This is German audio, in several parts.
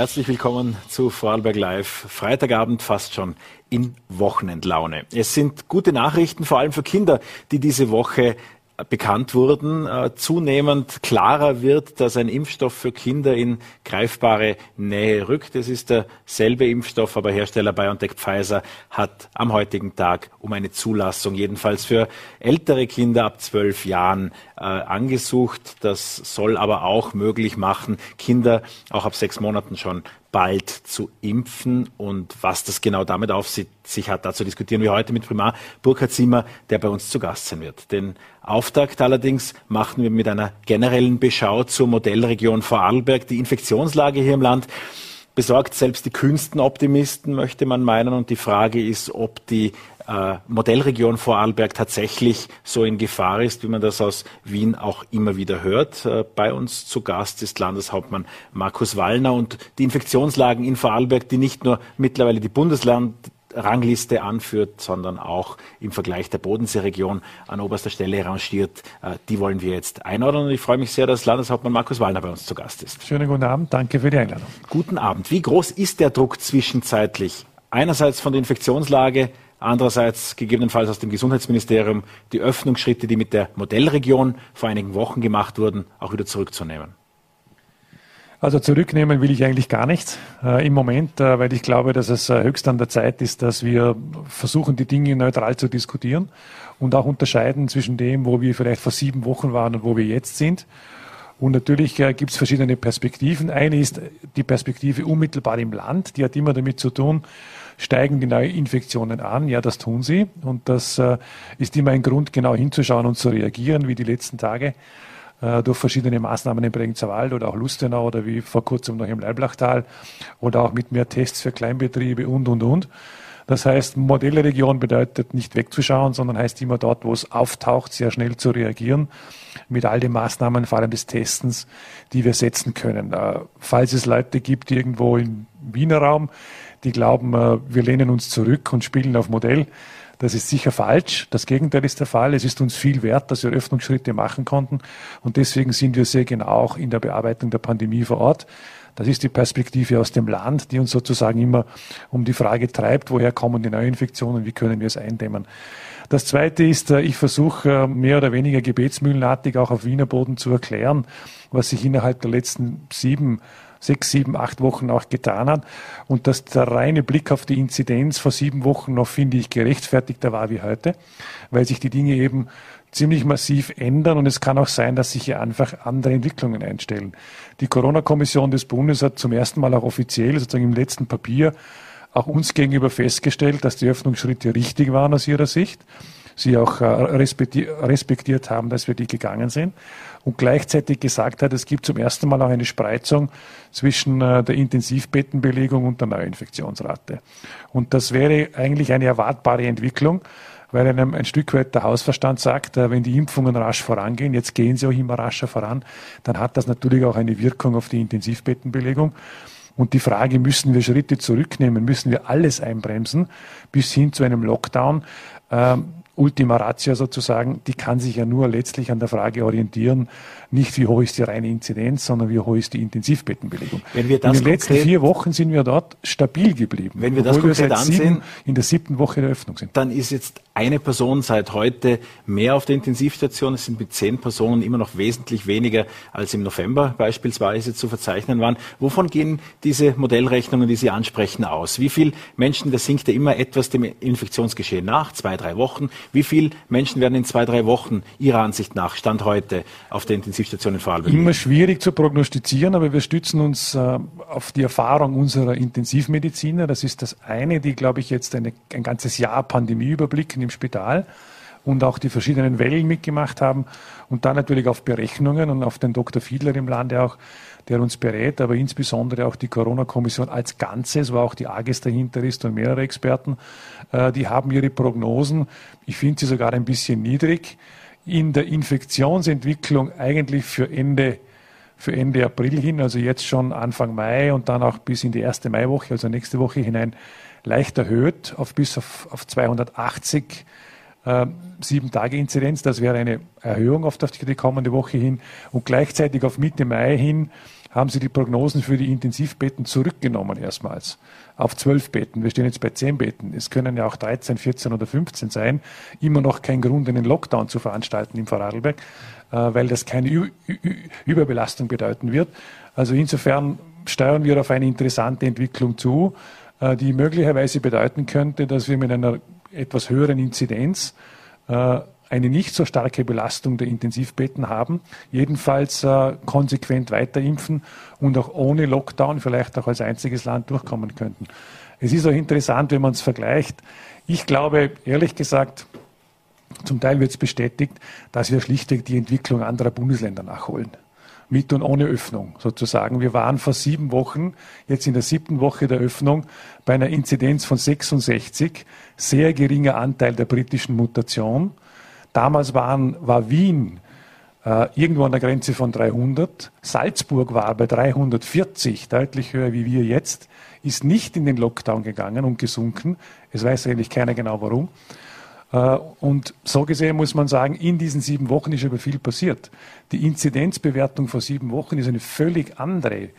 Herzlich willkommen zu Vorarlberg Live. Freitagabend fast schon in Wochenendlaune. Es sind gute Nachrichten, vor allem für Kinder, die diese Woche bekannt wurden, äh, zunehmend klarer wird, dass ein Impfstoff für Kinder in greifbare Nähe rückt. Es ist derselbe Impfstoff, aber Hersteller BioNTech Pfizer hat am heutigen Tag um eine Zulassung jedenfalls für ältere Kinder ab zwölf Jahren äh, angesucht. Das soll aber auch möglich machen, Kinder auch ab sechs Monaten schon bald zu impfen und was das genau damit auf sich hat. Dazu diskutieren wir heute mit Primar Burkhard Zimmer, der bei uns zu Gast sein wird. Den Auftakt allerdings machen wir mit einer generellen Beschau zur Modellregion Vorarlberg. Die Infektionslage hier im Land besorgt selbst die kühnsten Optimisten, möchte man meinen. Und die Frage ist, ob die äh, Modellregion Vorarlberg tatsächlich so in Gefahr ist, wie man das aus Wien auch immer wieder hört. Äh, bei uns zu Gast ist Landeshauptmann Markus Wallner und die Infektionslagen in Vorarlberg, die nicht nur mittlerweile die Bundesland Rangliste anführt, sondern auch im Vergleich der Bodenseeregion an oberster Stelle rangiert. Äh, die wollen wir jetzt einordnen und ich freue mich sehr, dass Landeshauptmann Markus Wallner bei uns zu Gast ist. Schönen guten Abend, danke für die Einladung. Guten Abend. Wie groß ist der Druck zwischenzeitlich? Einerseits von der Infektionslage, andererseits gegebenenfalls aus dem Gesundheitsministerium die Öffnungsschritte, die mit der Modellregion vor einigen Wochen gemacht wurden, auch wieder zurückzunehmen. Also zurücknehmen will ich eigentlich gar nichts äh, im Moment, äh, weil ich glaube, dass es äh, höchst an der Zeit ist, dass wir versuchen, die Dinge neutral zu diskutieren und auch unterscheiden zwischen dem, wo wir vielleicht vor sieben Wochen waren und wo wir jetzt sind. Und natürlich äh, gibt es verschiedene Perspektiven. Eine ist die Perspektive unmittelbar im Land, die hat immer damit zu tun, steigen die Neuinfektionen an. Ja, das tun sie. Und das äh, ist immer ein Grund, genau hinzuschauen und zu reagieren, wie die letzten Tage äh, durch verschiedene Maßnahmen im Bregenzer Wald oder auch Lustenau oder wie vor kurzem noch im Leiblachtal oder auch mit mehr Tests für Kleinbetriebe und, und, und. Das heißt, Modellregion bedeutet nicht wegzuschauen, sondern heißt immer dort, wo es auftaucht, sehr schnell zu reagieren mit all den Maßnahmen, vor allem des Testens, die wir setzen können. Äh, falls es Leute gibt irgendwo im Wiener Raum, die glauben, äh, wir lehnen uns zurück und spielen auf Modell, das ist sicher falsch. Das Gegenteil ist der Fall. Es ist uns viel wert, dass wir Öffnungsschritte machen konnten. Und deswegen sind wir sehr genau auch in der Bearbeitung der Pandemie vor Ort. Das ist die Perspektive aus dem Land, die uns sozusagen immer um die Frage treibt, woher kommen die Neuinfektionen, wie können wir es eindämmen. Das Zweite ist, äh, ich versuche äh, mehr oder weniger gebetsmühlenartig auch auf Wiener Boden zu erklären, was sich innerhalb der letzten sieben sechs, sieben, acht Wochen auch getan hat. Und dass der reine Blick auf die Inzidenz vor sieben Wochen noch, finde ich, gerechtfertigter war wie heute, weil sich die Dinge eben ziemlich massiv ändern und es kann auch sein, dass sich hier einfach andere Entwicklungen einstellen. Die Corona-Kommission des Bundes hat zum ersten Mal auch offiziell, sozusagen im letzten Papier, auch uns gegenüber festgestellt, dass die Öffnungsschritte richtig waren aus ihrer Sicht. Sie auch äh, respektiert haben, dass wir die gegangen sind und gleichzeitig gesagt hat, es gibt zum ersten Mal auch eine Spreizung zwischen äh, der Intensivbettenbelegung und der Neuinfektionsrate. Und das wäre eigentlich eine erwartbare Entwicklung, weil einem ein Stück weit der Hausverstand sagt, äh, wenn die Impfungen rasch vorangehen, jetzt gehen sie auch immer rascher voran, dann hat das natürlich auch eine Wirkung auf die Intensivbettenbelegung. Und die Frage, müssen wir Schritte zurücknehmen, müssen wir alles einbremsen bis hin zu einem Lockdown? Ähm, Ultima Ratio sozusagen, die kann sich ja nur letztlich an der Frage orientieren, nicht wie hoch ist die reine Inzidenz, sondern wie hoch ist die Intensivbettenbelegung. Wenn wir das in den letzten vier Wochen sind wir dort stabil geblieben. Wenn wir das konkret wir ansehen, sieben, in der siebten Woche der Öffnung sind. Dann ist jetzt eine Person seit heute mehr auf der Intensivstation. Es sind mit zehn Personen immer noch wesentlich weniger als im November beispielsweise zu verzeichnen waren. Wovon gehen diese Modellrechnungen, die Sie ansprechen, aus? Wie viele Menschen, das sinkt ja immer etwas dem Infektionsgeschehen nach, zwei, drei Wochen. Wie viele Menschen werden in zwei, drei Wochen Ihrer Ansicht nach, Stand heute, auf der Intensivstation in Vorarlberg? Immer schwierig zu prognostizieren, aber wir stützen uns äh, auf die Erfahrung unserer Intensivmediziner. Das ist das eine, die, glaube ich, jetzt eine, ein ganzes Jahr Pandemie überblicken im Spital und auch die verschiedenen Wellen mitgemacht haben und dann natürlich auf Berechnungen und auf den Dr. Fiedler im Lande auch, der uns berät, aber insbesondere auch die Corona-Kommission als Ganzes, wo auch die AGES dahinter ist und mehrere Experten, äh, die haben ihre Prognosen, ich finde sie sogar ein bisschen niedrig, in der Infektionsentwicklung eigentlich für Ende, für Ende April hin, also jetzt schon Anfang Mai und dann auch bis in die erste Maiwoche, also nächste Woche hinein, leicht erhöht auf bis auf, auf 280 äh, sieben Tage Inzidenz. Das wäre eine Erhöhung auf die kommende Woche hin. Und gleichzeitig auf Mitte Mai hin haben sie die Prognosen für die Intensivbetten zurückgenommen erstmals auf zwölf Betten. Wir stehen jetzt bei zehn Betten. Es können ja auch 13, 14 oder 15 sein. Immer noch kein Grund, einen Lockdown zu veranstalten im Vorarlberg, äh, weil das keine Überbelastung bedeuten wird. Also insofern steuern wir auf eine interessante Entwicklung zu, äh, die möglicherweise bedeuten könnte, dass wir mit einer etwas höheren Inzidenz äh, eine nicht so starke Belastung der Intensivbetten haben, jedenfalls äh, konsequent weiter und auch ohne Lockdown vielleicht auch als einziges Land durchkommen könnten. Es ist auch interessant, wenn man es vergleicht. Ich glaube, ehrlich gesagt, zum Teil wird es bestätigt, dass wir schlichtweg die Entwicklung anderer Bundesländer nachholen. Mit und ohne Öffnung sozusagen. Wir waren vor sieben Wochen, jetzt in der siebten Woche der Öffnung, bei einer Inzidenz von 66, sehr geringer Anteil der britischen Mutation. Damals waren, war Wien äh, irgendwo an der Grenze von 300. Salzburg war bei 340, deutlich höher wie wir jetzt, ist nicht in den Lockdown gegangen und gesunken. Es weiß eigentlich keiner genau warum. Äh, und so gesehen muss man sagen, in diesen sieben Wochen ist aber viel passiert. Die Inzidenzbewertung vor sieben Wochen ist eine völlig andere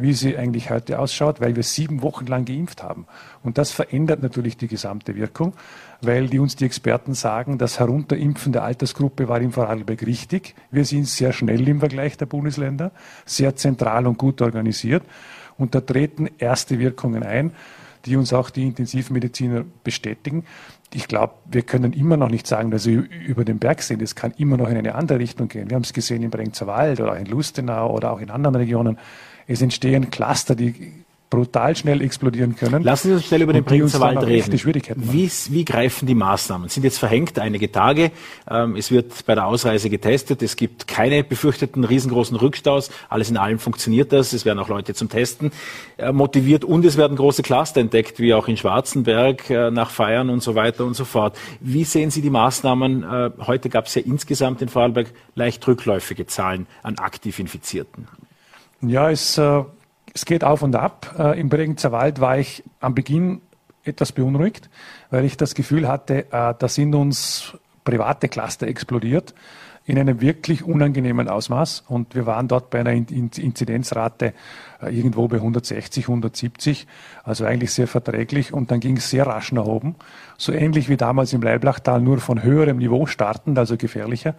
wie sie eigentlich heute ausschaut, weil wir sieben Wochen lang geimpft haben. Und das verändert natürlich die gesamte Wirkung, weil die uns die Experten sagen, das Herunterimpfen der Altersgruppe war im Vorarlberg richtig. Wir sind sehr schnell im Vergleich der Bundesländer, sehr zentral und gut organisiert. Und da treten erste Wirkungen ein, die uns auch die Intensivmediziner bestätigen. Ich glaube, wir können immer noch nicht sagen, dass wir über den Berg sind. Es kann immer noch in eine andere Richtung gehen. Wir haben es gesehen in Brengzer Wald oder in Lustenau oder auch in anderen Regionen. Es entstehen Cluster, die brutal schnell explodieren können. Lassen Sie uns schnell über den Prinzerwald reden. Wie, wie, greifen die Maßnahmen? Sind jetzt verhängt einige Tage. Ähm, es wird bei der Ausreise getestet. Es gibt keine befürchteten riesengroßen Rückstaus. Alles in allem funktioniert das. Es werden auch Leute zum Testen äh, motiviert und es werden große Cluster entdeckt, wie auch in Schwarzenberg äh, nach Feiern und so weiter und so fort. Wie sehen Sie die Maßnahmen? Äh, heute gab es ja insgesamt in Vorarlberg leicht rückläufige Zahlen an aktiv Infizierten. Ja, es, äh, es geht auf und ab. Äh, Im Bregenzer Wald war ich am Beginn etwas beunruhigt, weil ich das Gefühl hatte, äh, da sind uns private Cluster explodiert in einem wirklich unangenehmen Ausmaß. Und wir waren dort bei einer Inzidenzrate äh, irgendwo bei 160, 170, also eigentlich sehr verträglich. Und dann ging es sehr rasch nach oben, so ähnlich wie damals im Leiblachtal, nur von höherem Niveau startend, also gefährlicher.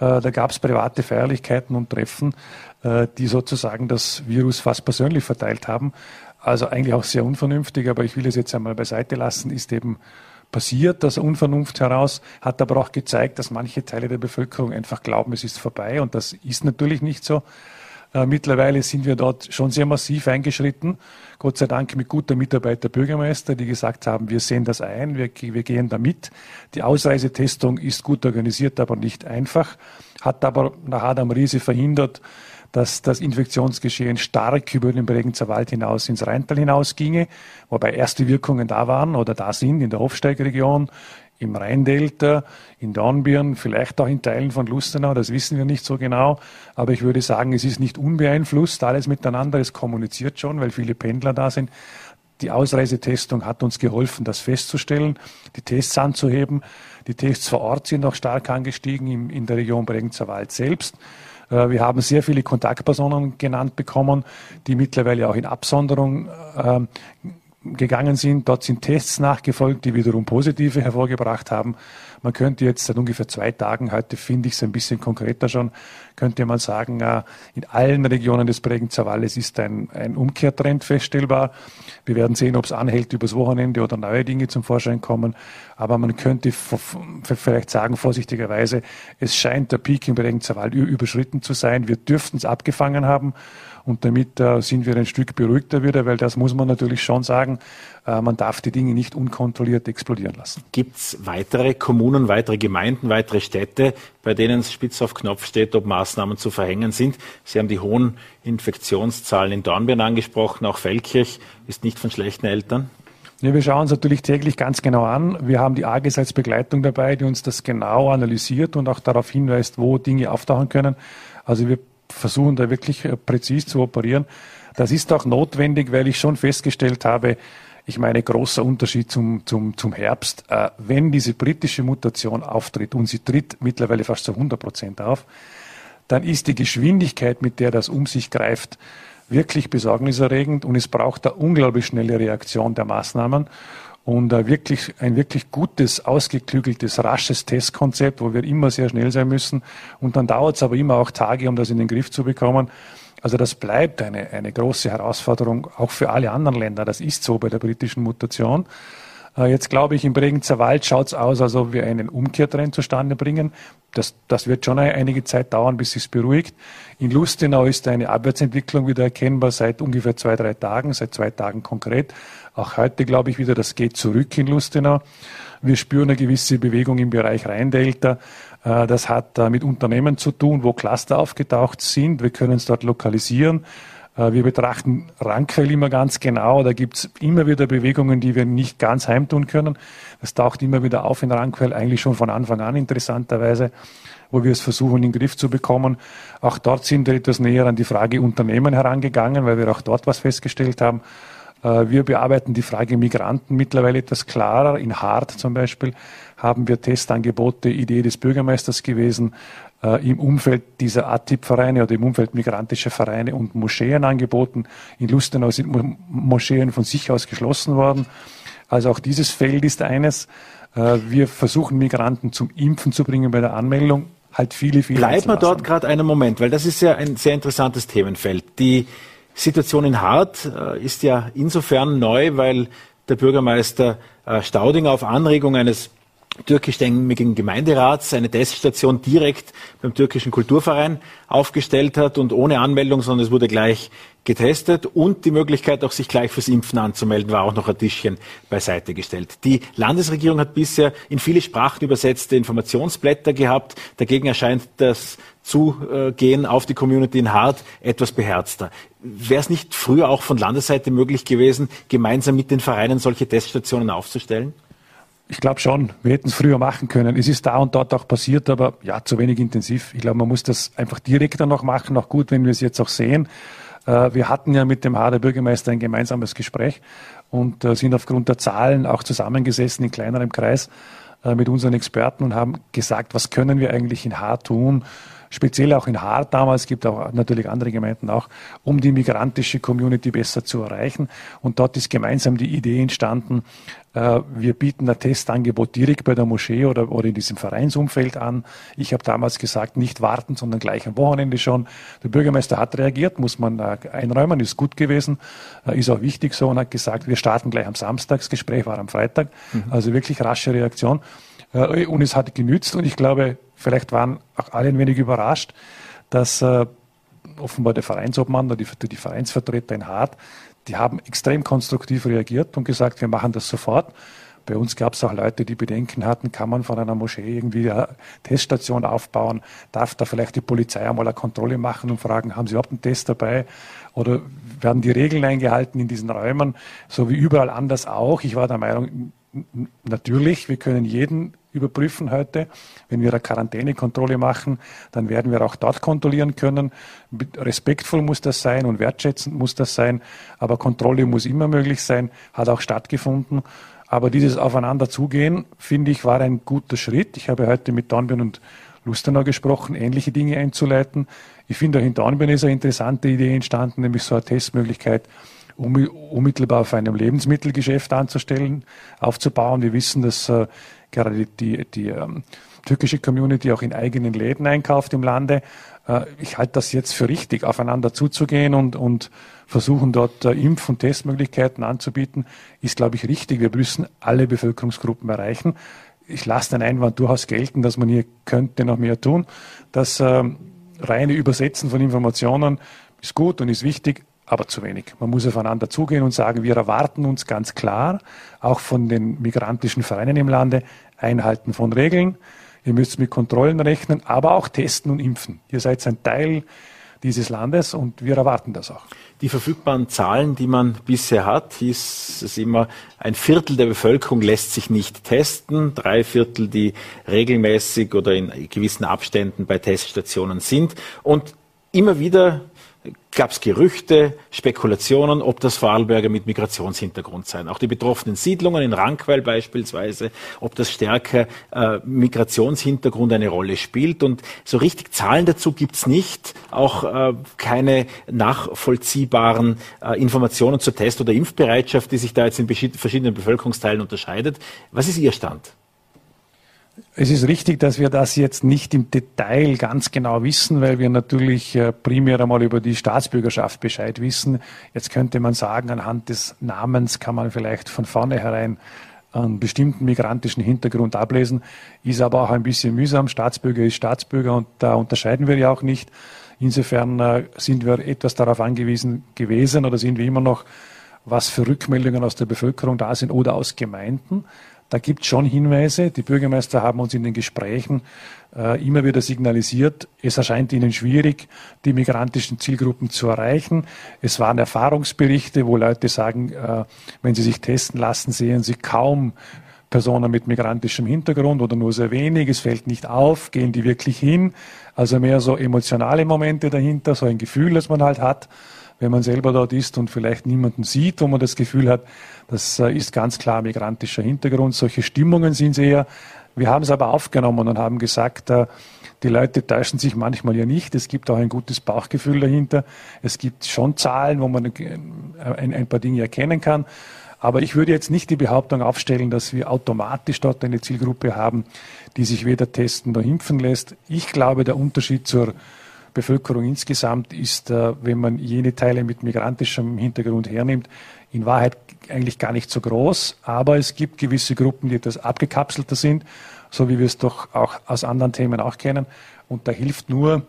Äh, da gab es private Feierlichkeiten und Treffen, äh, die sozusagen das Virus fast persönlich verteilt haben. Also eigentlich auch sehr unvernünftig, aber ich will es jetzt einmal beiseite lassen, ist eben passiert aus Unvernunft heraus, hat aber auch gezeigt, dass manche Teile der Bevölkerung einfach glauben, es ist vorbei und das ist natürlich nicht so. Äh, mittlerweile sind wir dort schon sehr massiv eingeschritten. Gott sei Dank mit guter Mitarbeit der Bürgermeister, die gesagt haben, wir sehen das ein, wir, wir gehen damit. Die Ausreisetestung ist gut organisiert, aber nicht einfach, hat aber nach Adam Riese verhindert, dass das Infektionsgeschehen stark über den Bregenzer Wald hinaus ins Rheintal hinausginge, wobei erste Wirkungen da waren oder da sind in der Hofsteigregion, im Rheindelta, in Dornbirn, vielleicht auch in Teilen von Lustenau, das wissen wir nicht so genau. Aber ich würde sagen, es ist nicht unbeeinflusst, alles miteinander, es kommuniziert schon, weil viele Pendler da sind. Die Ausreisetestung hat uns geholfen, das festzustellen, die Tests anzuheben. Die Tests vor Ort sind auch stark angestiegen in der Region Bregenzer Wald selbst. Äh, wir haben sehr viele Kontaktpersonen genannt bekommen, die mittlerweile auch in Absonderung ähm, gegangen sind. Dort sind Tests nachgefolgt, die wiederum positive hervorgebracht haben. Man könnte jetzt seit ungefähr zwei Tagen, heute finde ich es ein bisschen konkreter schon, könnte man sagen, äh, in allen Regionen des Bregenzer Walles ist ein, ein Umkehrtrend feststellbar. Wir werden sehen, ob es anhält übers Wochenende oder neue Dinge zum Vorschein kommen. Aber man könnte vielleicht sagen, vorsichtigerweise, es scheint der Peak im Bregenzer Wald überschritten zu sein. Wir dürften es abgefangen haben. Und damit äh, sind wir ein Stück beruhigter wieder, weil das muss man natürlich schon sagen, äh, man darf die Dinge nicht unkontrolliert explodieren lassen. Gibt es weitere Kommunen, weitere Gemeinden, weitere Städte, bei denen es spitz auf Knopf steht, ob Maßnahmen zu verhängen sind? Sie haben die hohen Infektionszahlen in Dornbirn angesprochen, auch Feldkirch ist nicht von schlechten Eltern. Ja, wir schauen uns natürlich täglich ganz genau an. Wir haben die AGES als Begleitung dabei, die uns das genau analysiert und auch darauf hinweist, wo Dinge auftauchen können. Also wir versuchen da wirklich äh, präzis zu operieren. Das ist auch notwendig, weil ich schon festgestellt habe, ich meine, großer Unterschied zum, zum, zum Herbst. Äh, wenn diese britische Mutation auftritt und sie tritt mittlerweile fast zu 100 Prozent auf, dann ist die Geschwindigkeit, mit der das um sich greift, wirklich besorgniserregend und es braucht eine unglaublich schnelle Reaktion der Maßnahmen und ein wirklich, ein wirklich gutes, ausgeklügeltes, rasches Testkonzept, wo wir immer sehr schnell sein müssen. Und dann dauert es aber immer auch Tage, um das in den Griff zu bekommen. Also das bleibt eine, eine große Herausforderung, auch für alle anderen Länder. Das ist so bei der britischen Mutation. Äh, jetzt glaube ich, im Bregenzer Wald schaut es aus, als ob wir einen Umkehrtrend zustande bringen. Das, das wird schon einige Zeit dauern, bis es beruhigt. In Lustenau ist eine Abwärtsentwicklung wieder erkennbar seit ungefähr zwei, drei Tagen, seit zwei Tagen konkret. Auch heute glaube ich wieder, das geht zurück in Lustenau. Wir spüren eine gewisse Bewegung im Bereich Rheindelta. Äh, das hat mit Unternehmen zu tun, wo Cluster aufgetaucht sind. Wir können es dort lokalisieren. Äh, wir betrachten Rangquell immer ganz genau. Da gibt es immer wieder Bewegungen, die wir nicht ganz heimtun können. Das taucht immer wieder auf in Rangquell, eigentlich schon von Anfang an interessanterweise, wo wir es versuchen, in den Griff zu bekommen. Auch dort sind wir etwas näher an die Frage Unternehmen herangegangen, weil wir auch dort was festgestellt haben. Äh, wir bearbeiten die Frage Migranten mittlerweile etwas klarer. In Hart zum Beispiel haben wir Testangebote, Idee des Bürgermeisters gewesen, äh, im Umfeld dieser ATIP-Vereine oder im Umfeld migrantischer Vereine und Moscheen angeboten. In Lustenau sind Moscheen von sich aus geschlossen worden. Also auch dieses Feld ist eines. Äh, wir versuchen Migranten zum Impfen zu bringen bei der Anmeldung. Halt viele, viele. Bleibt man dort gerade einen Moment, weil das ist ja ein sehr interessantes Themenfeld. Die Situation in Hart äh, ist ja insofern neu, weil der Bürgermeister äh, Stauding auf Anregung eines türkischstämmigen Gemeinderats eine Teststation direkt beim türkischen Kulturverein aufgestellt hat und ohne Anmeldung, sondern es wurde gleich getestet und die Möglichkeit, auch sich gleich fürs Impfen anzumelden, war auch noch ein Tischchen beiseite gestellt. Die Landesregierung hat bisher in viele Sprachen übersetzte Informationsblätter gehabt. Dagegen erscheint das Zugehen auf die Community in Hart etwas beherzter. Wäre es nicht früher auch von Landesseite möglich gewesen, gemeinsam mit den Vereinen solche Teststationen aufzustellen? Ich glaube schon, wir hätten es früher machen können. Es ist da und dort auch passiert, aber ja, zu wenig intensiv. Ich glaube, man muss das einfach direkter noch machen, auch gut, wenn wir es jetzt auch sehen. Äh, wir hatten ja mit dem Hader Bürgermeister ein gemeinsames Gespräch und äh, sind aufgrund der Zahlen auch zusammengesessen in kleinerem Kreis äh, mit unseren Experten und haben gesagt, was können wir eigentlich in Haar tun, speziell auch in Haar damals, gibt auch natürlich andere Gemeinden auch, um die migrantische Community besser zu erreichen. Und dort ist gemeinsam die Idee entstanden, äh, wir bieten ein Testangebot direkt bei der Moschee oder, oder in diesem Vereinsumfeld an. Ich habe damals gesagt, nicht warten, sondern gleich am Wochenende schon. Der Bürgermeister hat reagiert, muss man äh, einräumen, ist gut gewesen, äh, ist auch wichtig so und hat gesagt, wir starten gleich am Samstag, das Gespräch war am Freitag, mhm. also wirklich rasche Reaktion. Und es hat genützt und ich glaube, Vielleicht waren auch alle ein wenig überrascht, dass äh, offenbar der Vereinsobmann oder die, die Vereinsvertreter in Hart, die haben extrem konstruktiv reagiert und gesagt, wir machen das sofort. Bei uns gab es auch Leute, die Bedenken hatten, kann man von einer Moschee irgendwie eine Teststation aufbauen? Darf da vielleicht die Polizei einmal eine Kontrolle machen und fragen, haben Sie überhaupt einen Test dabei? Oder werden die Regeln eingehalten in diesen Räumen? So wie überall anders auch. Ich war der Meinung, natürlich, wir können jeden überprüfen heute. Wenn wir eine Quarantänekontrolle machen, dann werden wir auch dort kontrollieren können. Respektvoll muss das sein und wertschätzend muss das sein, aber Kontrolle muss immer möglich sein, hat auch stattgefunden. Aber dieses Aufeinander zugehen, finde ich, war ein guter Schritt. Ich habe heute mit Dornbirn und Lustenau gesprochen, ähnliche Dinge einzuleiten. Ich finde auch in Dornbirn ist eine interessante Idee entstanden, nämlich so eine Testmöglichkeit unmittelbar auf einem Lebensmittelgeschäft anzustellen, aufzubauen. Wir wissen, dass äh, gerade die, die ähm, türkische Community auch in eigenen Läden einkauft im Lande. Äh, ich halte das jetzt für richtig, aufeinander zuzugehen und, und versuchen dort äh, Impf- und Testmöglichkeiten anzubieten, ist, glaube ich, richtig. Wir müssen alle Bevölkerungsgruppen erreichen. Ich lasse den Einwand durchaus gelten, dass man hier könnte noch mehr tun. Das ähm, reine Übersetzen von Informationen ist gut und ist wichtig, aber zu wenig. Man muss aufeinander zugehen und sagen, wir erwarten uns ganz klar, auch von den migrantischen Vereinen im Lande, Einhalten von Regeln. Ihr müsst mit Kontrollen rechnen, aber auch testen und impfen. Ihr seid ein Teil dieses Landes und wir erwarten das auch. Die verfügbaren Zahlen, die man bisher hat, hieß es immer, ein Viertel der Bevölkerung lässt sich nicht testen, drei Viertel, die regelmäßig oder in gewissen Abständen bei Teststationen sind. Und immer wieder gab es Gerüchte, Spekulationen, ob das Vorarlberger mit Migrationshintergrund seien. Auch die betroffenen Siedlungen in Rankweil beispielsweise, ob das stärker äh, Migrationshintergrund eine Rolle spielt. Und so richtig Zahlen dazu gibt's nicht, auch äh, keine nachvollziehbaren äh, Informationen zur Test- oder Impfbereitschaft, die sich da jetzt in verschiedenen Bevölkerungsteilen unterscheidet. Was ist Ihr Stand? Es ist richtig, dass wir das jetzt nicht im Detail ganz genau wissen, weil wir natürlich äh, primär einmal über die Staatsbürgerschaft Bescheid wissen. Jetzt könnte man sagen, anhand des Namens kann man vielleicht von vornherein einen bestimmten migrantischen Hintergrund ablesen, ist aber auch ein bisschen mühsam. Staatsbürger ist Staatsbürger und da unterscheiden wir ja auch nicht. Insofern äh, sind wir etwas darauf angewiesen gewesen oder sind wir immer noch, was für Rückmeldungen aus der Bevölkerung da sind oder aus Gemeinden. Da gibt es schon Hinweise. Die Bürgermeister haben uns in den Gesprächen äh, immer wieder signalisiert, es erscheint ihnen schwierig, die migrantischen Zielgruppen zu erreichen. Es waren Erfahrungsberichte, wo Leute sagen, äh, wenn sie sich testen lassen, sehen sie kaum Personen mit migrantischem Hintergrund oder nur sehr wenig. Es fällt nicht auf, gehen die wirklich hin. Also mehr so emotionale Momente dahinter, so ein Gefühl, das man halt hat wenn man selber dort ist und vielleicht niemanden sieht, wo man das Gefühl hat, das äh, ist ganz klar migrantischer Hintergrund. Solche Stimmungen sind es eher. Wir haben es aber aufgenommen und haben gesagt, äh, die Leute täuschen sich manchmal ja nicht. Es gibt auch ein gutes Bauchgefühl dahinter. Es gibt schon Zahlen, wo man äh, ein, paar Dinge erkennen kann. Aber ich würde jetzt nicht die Behauptung aufstellen, dass wir automatisch dort eine Zielgruppe haben, die sich weder testen noch impfen lässt. Ich glaube, der Unterschied zur Bevölkerung insgesamt ist, äh, wenn man jene Teile mit migrantischem Hintergrund hernimmt, in Wahrheit eigentlich gar nicht so groß. Aber es gibt gewisse Gruppen, die etwas abgekapselter sind, so wie wir es doch auch aus anderen Themen auch kennen. Und da hilft nur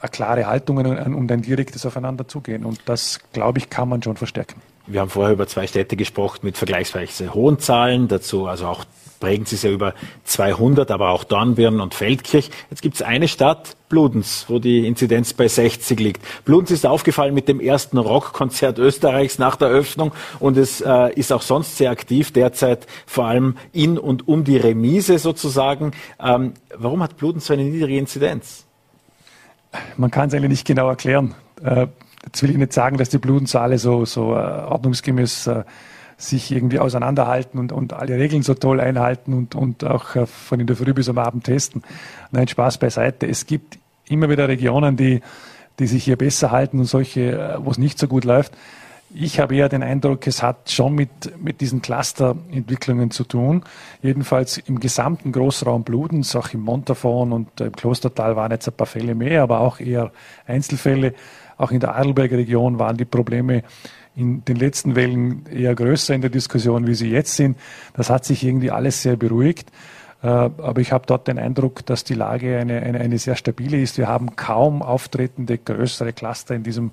eine klare Haltung und ein direktes Aufeinanderzugehen. Und das, glaube ich, kann man schon verstärken. Wir haben vorher über zwei Städte gesprochen mit vergleichsweise hohen Zahlen, dazu also auch prägen sie es ja über 200, aber auch Dornbirn und Feldkirch. Jetzt gibt es eine Stadt, Bludenz, wo die Inzidenz bei 60 liegt. Bludenz ist aufgefallen mit dem ersten Rockkonzert Österreichs nach der Öffnung und es äh, ist auch sonst sehr aktiv, derzeit vor allem in und um die Remise sozusagen. Ähm, warum hat Bludenz so eine niedrige Inzidenz? Man kann es eigentlich nicht genau erklären. Äh, jetzt will ich nicht sagen, dass die Bludenz alle so, so äh, ordnungsgemäß äh, sich irgendwie auseinanderhalten und, und alle Regeln so toll einhalten und, und auch äh, von in der Früh bis am Abend testen. Nein, Spaß beiseite. Es gibt immer wieder Regionen, die, die sich hier besser halten und solche, äh, wo es nicht so gut läuft. Ich habe eher den Eindruck, es hat schon mit, mit diesen Clusterentwicklungen zu tun. Jedenfalls im gesamten Großraum Bludens, auch im Montafon und im Klostertal waren jetzt ein paar Fälle mehr, aber auch eher Einzelfälle. Auch in der Adelberger Region waren die Probleme in den letzten Wellen eher größer in der Diskussion, wie sie jetzt sind. Das hat sich irgendwie alles sehr beruhigt. Äh, aber ich habe dort den Eindruck, dass die Lage eine, eine, eine sehr stabile ist. Wir haben kaum auftretende größere Cluster in diesem,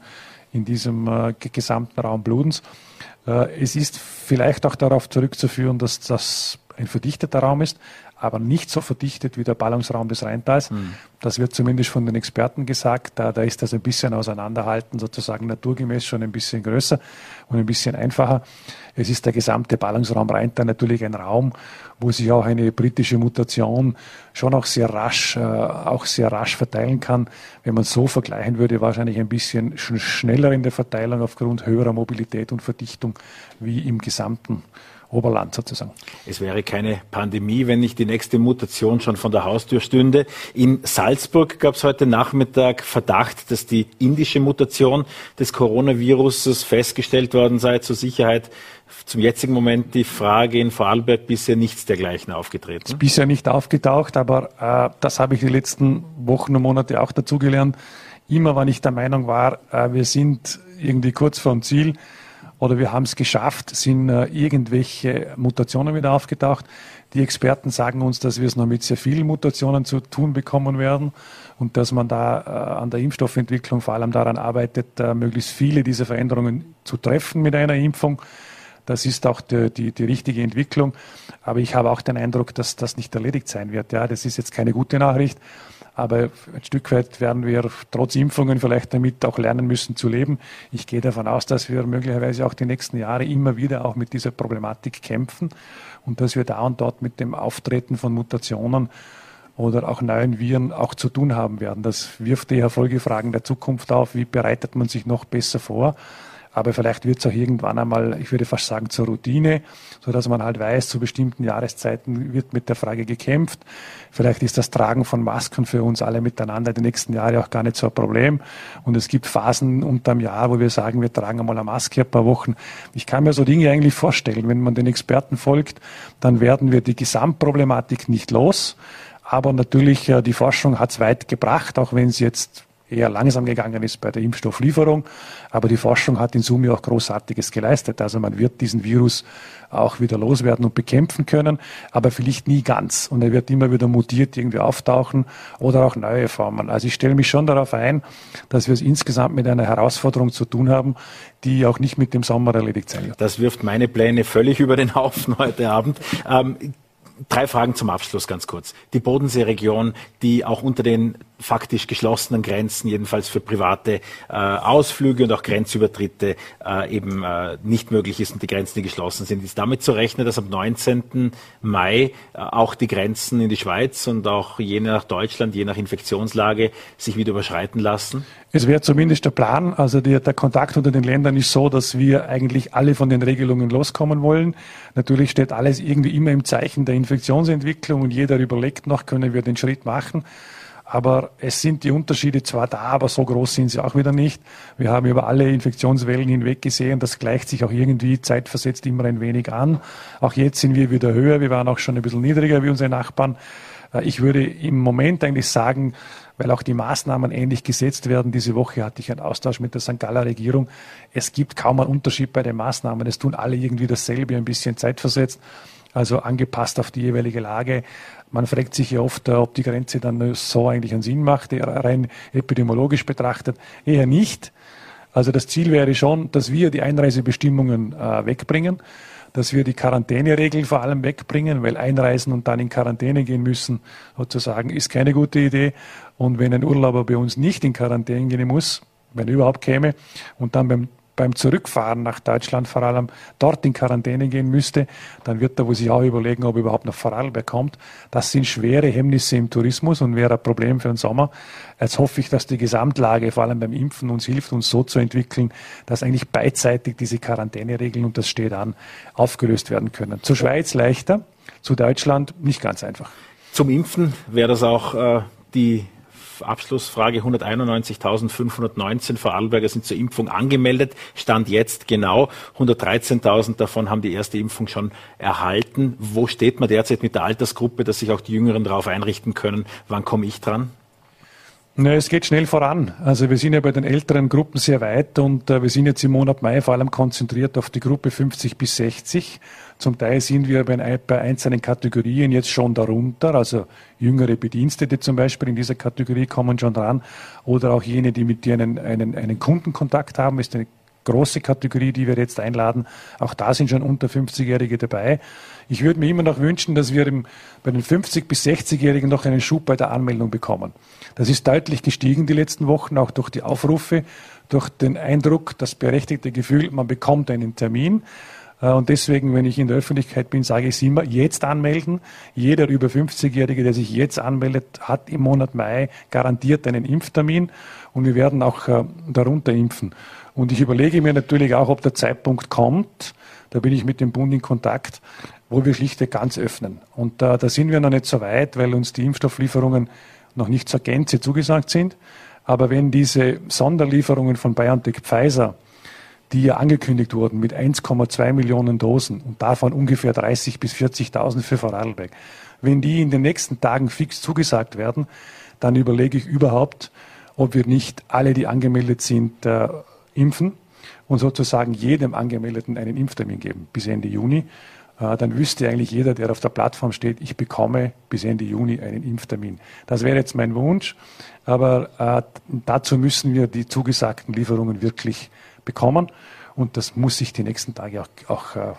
in diesem äh, gesamten Raum Bludens. Äh, es ist vielleicht auch darauf zurückzuführen, dass das ein verdichteter Raum ist aber nicht so verdichtet wie der Ballungsraum des Rheintals. Mhm. Das wird zumindest von den Experten gesagt. Da, da ist das ein bisschen auseinanderhalten, sozusagen naturgemäß schon ein bisschen größer und ein bisschen einfacher. Es ist der gesamte Ballungsraum Rheintal natürlich ein Raum, wo sich auch eine britische Mutation schon auch sehr rasch, äh, auch sehr rasch verteilen kann. Wenn man so vergleichen würde, wahrscheinlich ein bisschen schneller in der Verteilung aufgrund höherer Mobilität und Verdichtung wie im gesamten Oberland sozusagen. Es wäre keine Pandemie, wenn nicht die nächste Mutation schon von der Haustür stünde. In Salzburg gab es heute Nachmittag Verdacht, dass die indische Mutation des Coronaviruses festgestellt worden sei. Zur Sicherheit zum jetzigen Moment die Frage in Vorarlberg bisher nichts dergleichen aufgetreten. Ist bisher nicht aufgetaucht, aber äh, das habe ich die letzten Wochen und Monate auch dazugelernt. Immer, wenn ich der Meinung war, äh, wir sind irgendwie kurz vorm Ziel, oder wir haben es geschafft, sind äh, irgendwelche Mutationen wieder aufgetaucht. Die Experten sagen uns, dass wir es noch mit sehr vielen Mutationen zu tun bekommen werden und dass man da äh, an der Impfstoffentwicklung vor allem daran arbeitet, äh, möglichst viele dieser Veränderungen zu treffen mit einer Impfung. Das ist auch die, die, die, richtige Entwicklung. Aber ich habe auch den Eindruck, dass das nicht erledigt sein wird. Ja, das ist jetzt keine gute Nachricht. Aber ein Stück weit werden wir trotz Impfungen vielleicht damit auch lernen müssen zu leben. Ich gehe davon aus, dass wir möglicherweise auch die nächsten Jahre immer wieder auch mit dieser Problematik kämpfen und dass wir da und dort mit dem Auftreten von Mutationen oder auch neuen Viren auch zu tun haben werden. Das wirft eher Folgefragen der Zukunft auf. Wie bereitet man sich noch besser vor? Aber vielleicht wird es auch irgendwann einmal, ich würde fast sagen, zur Routine, so dass man halt weiß, zu bestimmten Jahreszeiten wird mit der Frage gekämpft. Vielleicht ist das Tragen von Masken für uns alle miteinander die nächsten Jahre auch gar nicht so ein Problem. Und es gibt Phasen unterm Jahr, wo wir sagen, wir tragen einmal eine Maske ein paar Wochen. Ich kann mir so Dinge eigentlich vorstellen. Wenn man den Experten folgt, dann werden wir die Gesamtproblematik nicht los. Aber natürlich, äh, die Forschung hat es weit gebracht, auch wenn es jetzt eher langsam gegangen ist bei der Impfstofflieferung. Aber die Forschung hat in Summe auch Großartiges geleistet. Also man wird diesen Virus auch wieder loswerden und bekämpfen können, aber vielleicht nie ganz. Und er wird immer wieder mutiert irgendwie auftauchen oder auch neue Formen. Also ich stelle mich schon darauf ein, dass wir es insgesamt mit einer Herausforderung zu tun haben, die auch nicht mit dem Sommer erledigt sein wird. Das wirft meine Pläne völlig über den Haufen heute Abend. Ähm, Drei Fragen zum Abschluss ganz kurz. Die Bodenseeregion, die auch unter den faktisch geschlossenen Grenzen, jedenfalls für private äh, Ausflüge und auch Grenzübertritte äh, eben äh, nicht möglich ist und die Grenzen, die geschlossen sind. Ist damit zu rechnen, dass am 19. Mai äh, auch die Grenzen in die Schweiz und auch je nach Deutschland, je nach Infektionslage sich wieder überschreiten lassen? Es wäre zumindest der Plan. Also die, der Kontakt unter den Ländern ist so, dass wir eigentlich alle von den Regelungen loskommen wollen. Natürlich steht alles irgendwie immer im Zeichen der Infektionsentwicklung und jeder überlegt noch, können wir den Schritt machen. Aber es sind die Unterschiede zwar da, aber so groß sind sie auch wieder nicht. Wir haben über alle Infektionswellen hinweg gesehen, das gleicht sich auch irgendwie zeitversetzt immer ein wenig an. Auch jetzt sind wir wieder höher, wir waren auch schon ein bisschen niedriger wie unsere Nachbarn. Äh, ich würde im Moment eigentlich sagen, weil auch die Maßnahmen ähnlich gesetzt werden. Diese Woche hatte ich einen Austausch mit der St. Galler Regierung. Es gibt kaum einen Unterschied bei den Maßnahmen. Es tun alle irgendwie dasselbe, ein bisschen zeitversetzt, also angepasst auf die jeweilige Lage. Man fragt sich ja oft, äh, ob die Grenze dann so eigentlich einen Sinn macht, rein epidemiologisch betrachtet. Eher nicht. Also das Ziel wäre schon, dass wir die Einreisebestimmungen äh, wegbringen, dass wir die Quarantäneregeln vor allem wegbringen, weil einreisen und dann in Quarantäne gehen müssen, sozusagen, ist keine gute Idee. Und wenn ein Urlauber bei uns nicht in Quarantäne gehen muss, wenn er überhaupt käme, und dann beim beim Zurückfahren nach Deutschland vor allem dort in Quarantäne gehen müsste, dann wird er wohl sich auch überlegen, ob er überhaupt nach Vorarlberg kommt. Das sind schwere Hemmnisse im Tourismus und wäre ein Problem für den Sommer. Jetzt hoffe ich, dass die Gesamtlage, vor allem beim Impfen, uns hilft, uns so zu entwickeln, dass eigentlich beidseitig diese Quarantäneregeln, und das steht an, aufgelöst werden können. Zur Schweiz leichter, zu Deutschland nicht ganz einfach. Zum Impfen wäre das auch äh, die Abschlussfrage 191.519 Vorarlberger sind zur Impfung angemeldet. Stand jetzt genau 113.000 davon haben die erste Impfung schon erhalten. Wo steht man derzeit mit der Altersgruppe, dass sich auch die Jüngeren darauf einrichten können? Wann komme ich dran? Na, es geht schnell voran. Also wir sind ja bei den älteren Gruppen sehr weit und äh, wir sind jetzt im Monat Mai vor allem konzentriert auf die Gruppe 50 bis 60. Zum Teil sind wir bei, bei einzelnen Kategorien jetzt schon darunter, also jüngere Bedienstete zum Beispiel in dieser Kategorie kommen schon dran oder auch jene, die mit dir einen, einen, einen Kundenkontakt haben, ist eine große Kategorie, die wir jetzt einladen. Auch da sind schon unter 50-Jährige dabei. Ich würde mir immer noch wünschen, dass wir im, bei den 50- bis 60-Jährigen noch einen Schub bei der Anmeldung bekommen. Das ist deutlich gestiegen die letzten Wochen, auch durch die Aufrufe, durch den Eindruck, das berechtigte Gefühl, man bekommt einen Termin. Äh, und deswegen, wenn ich in der Öffentlichkeit bin, sage ich es immer, jetzt anmelden. Jeder über 50-Jährige, der sich jetzt anmeldet, hat im Monat Mai garantiert einen Impftermin. Und wir werden auch äh, darunter impfen. Und ich überlege mir natürlich auch, ob der Zeitpunkt kommt, da bin ich mit dem Bund in Kontakt, wo wir schlichtweg ganz öffnen. Und äh, da sind wir noch nicht so weit, weil uns die Impfstofflieferungen noch nicht zur Gänze zugesagt sind. Aber wenn diese Sonderlieferungen von BioNTech Pfizer, die ja angekündigt wurden mit 1,2 Millionen Dosen und davon ungefähr 30 bis 40.000 für Vorarlberg, wenn die in den nächsten Tagen fix zugesagt werden, dann überlege ich überhaupt, ob wir nicht alle, die angemeldet sind, äh, impfen und sozusagen jedem Angemeldeten einen Impftermin geben bis Ende Juni. Äh, dann wüsste eigentlich jeder, der auf der Plattform steht, ich bekomme bis Ende Juni einen Impftermin. Das wäre jetzt mein Wunsch, aber äh, dazu müssen wir die zugesagten Lieferungen wirklich bekommen und das muss sich die nächsten Tage auch, auch äh,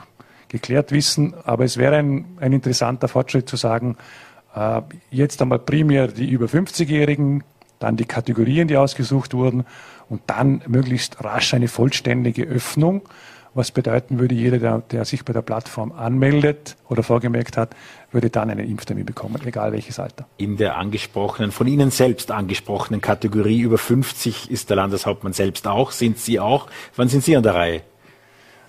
geklärt wissen. Aber es wäre ein, ein interessanter Fortschritt zu sagen, jetzt einmal primär die über 50-Jährigen, dann die Kategorien, die ausgesucht wurden und dann möglichst rasch eine vollständige Öffnung was bedeuten würde, jeder, der, der sich bei der Plattform anmeldet oder vorgemerkt hat, würde dann einen Impftermin bekommen, egal welches Alter. In der angesprochenen, von Ihnen selbst angesprochenen Kategorie über 50 ist der Landeshauptmann selbst auch. Sind Sie auch? Wann sind Sie an der Reihe?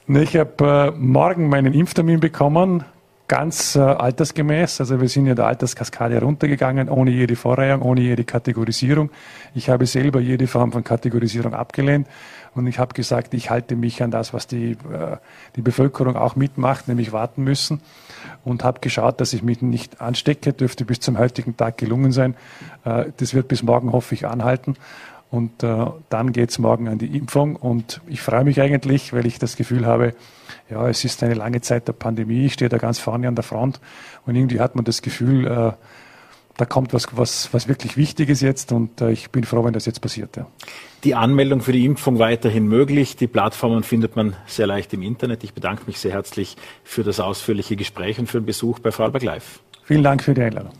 Ich habe äh, morgen meinen Impftermin bekommen ganz äh, altersgemäß. Also wir sind ja der Alterskaskade heruntergegangen, ohne jede Vorreihung, ohne jede Kategorisierung. Ich habe selber jede Form von Kategorisierung abgelehnt und ich habe gesagt, ich halte mich an das, was die, äh, die Bevölkerung auch mitmacht, nämlich warten müssen und habe geschaut, dass ich mich nicht anstecke, dürfte bis zum heutigen Tag gelungen sein. Äh, das wird bis morgen, hoffe ich, anhalten. Und äh, dann geht's morgen an die Impfung. Und ich freue mich eigentlich, weil ich das Gefühl habe, ja, es ist eine lange Zeit der Pandemie, ich stehe da ganz vorne an der Front und irgendwie hat man das Gefühl, äh, da kommt was, was, was wirklich Wichtiges jetzt und äh, ich bin froh, wenn das jetzt passiert. Ja. Die Anmeldung für die Impfung weiterhin möglich. Die Plattformen findet man sehr leicht im Internet. Ich bedanke mich sehr herzlich für das ausführliche Gespräch und für den Besuch bei Vorarlberg Live. Vielen Dank für die Einladung.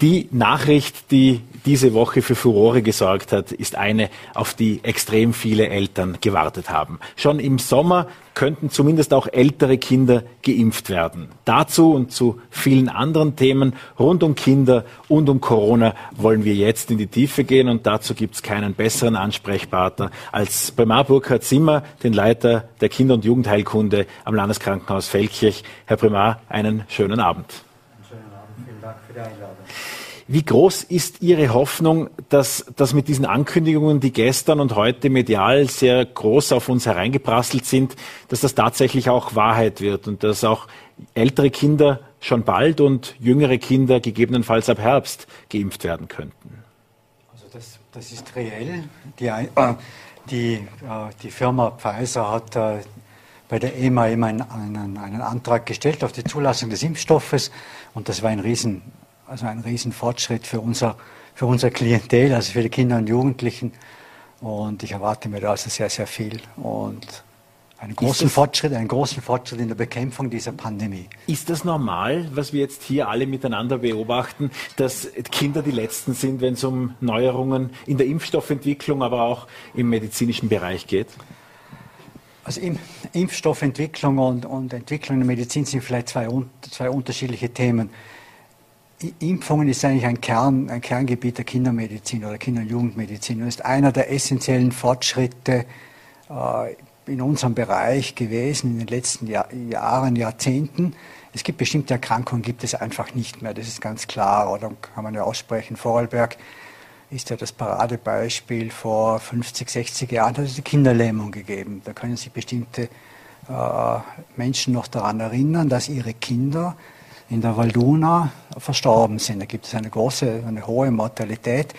Die Nachricht, die diese Woche für Furore gesorgt hat, ist eine, auf die extrem viele Eltern gewartet haben. Schon im Sommer könnten zumindest auch ältere Kinder geimpft werden. Dazu und zu vielen anderen Themen rund um Kinder und um Corona wollen wir jetzt in die Tiefe gehen und dazu gibt es keinen besseren Ansprechpartner als Primar Burkhard Zimmer, den Leiter der Kinder- und Jugendheilkunde am Landeskrankenhaus Feldkirch. Herr Primar, einen schönen Abend. Einen schönen Abend, vielen Dank für die Einladung. Wie groß ist Ihre Hoffnung, dass, dass mit diesen Ankündigungen, die gestern und heute medial sehr groß auf uns hereingeprasselt sind, dass das tatsächlich auch Wahrheit wird und dass auch ältere Kinder schon bald und jüngere Kinder gegebenenfalls ab Herbst geimpft werden könnten? Also das, das ist reell. Die, äh, die, äh, die Firma Pfizer hat äh, bei der EMA eben einen, einen, einen Antrag gestellt auf die Zulassung des Impfstoffes und das war ein riesen also ein Riesenfortschritt für unser, für unser Klientel, also für die Kinder und Jugendlichen. Und ich erwarte mir da also sehr, sehr viel. Und einen großen Fortschritt, einen großen Fortschritt in der Bekämpfung dieser Pandemie. Ist das normal, was wir jetzt hier alle miteinander beobachten, dass Kinder die Letzten sind, wenn es um Neuerungen in der Impfstoffentwicklung, aber auch im medizinischen Bereich geht? Also Impfstoffentwicklung und, und Entwicklung in der Medizin sind vielleicht zwei, zwei unterschiedliche Themen. Impfungen ist eigentlich ein, Kern, ein Kerngebiet der Kindermedizin oder Kinder- und Jugendmedizin und ist einer der essentiellen Fortschritte äh, in unserem Bereich gewesen in den letzten Jahr, Jahren, Jahrzehnten. Es gibt bestimmte Erkrankungen, gibt es einfach nicht mehr, das ist ganz klar. Oder kann man ja aussprechen, Vorarlberg ist ja das Paradebeispiel. Vor 50, 60 Jahren hat es die Kinderlähmung gegeben. Da können sich bestimmte äh, Menschen noch daran erinnern, dass ihre Kinder in der Valduna verstorben sind. Da gibt es eine große, eine hohe Mortalität.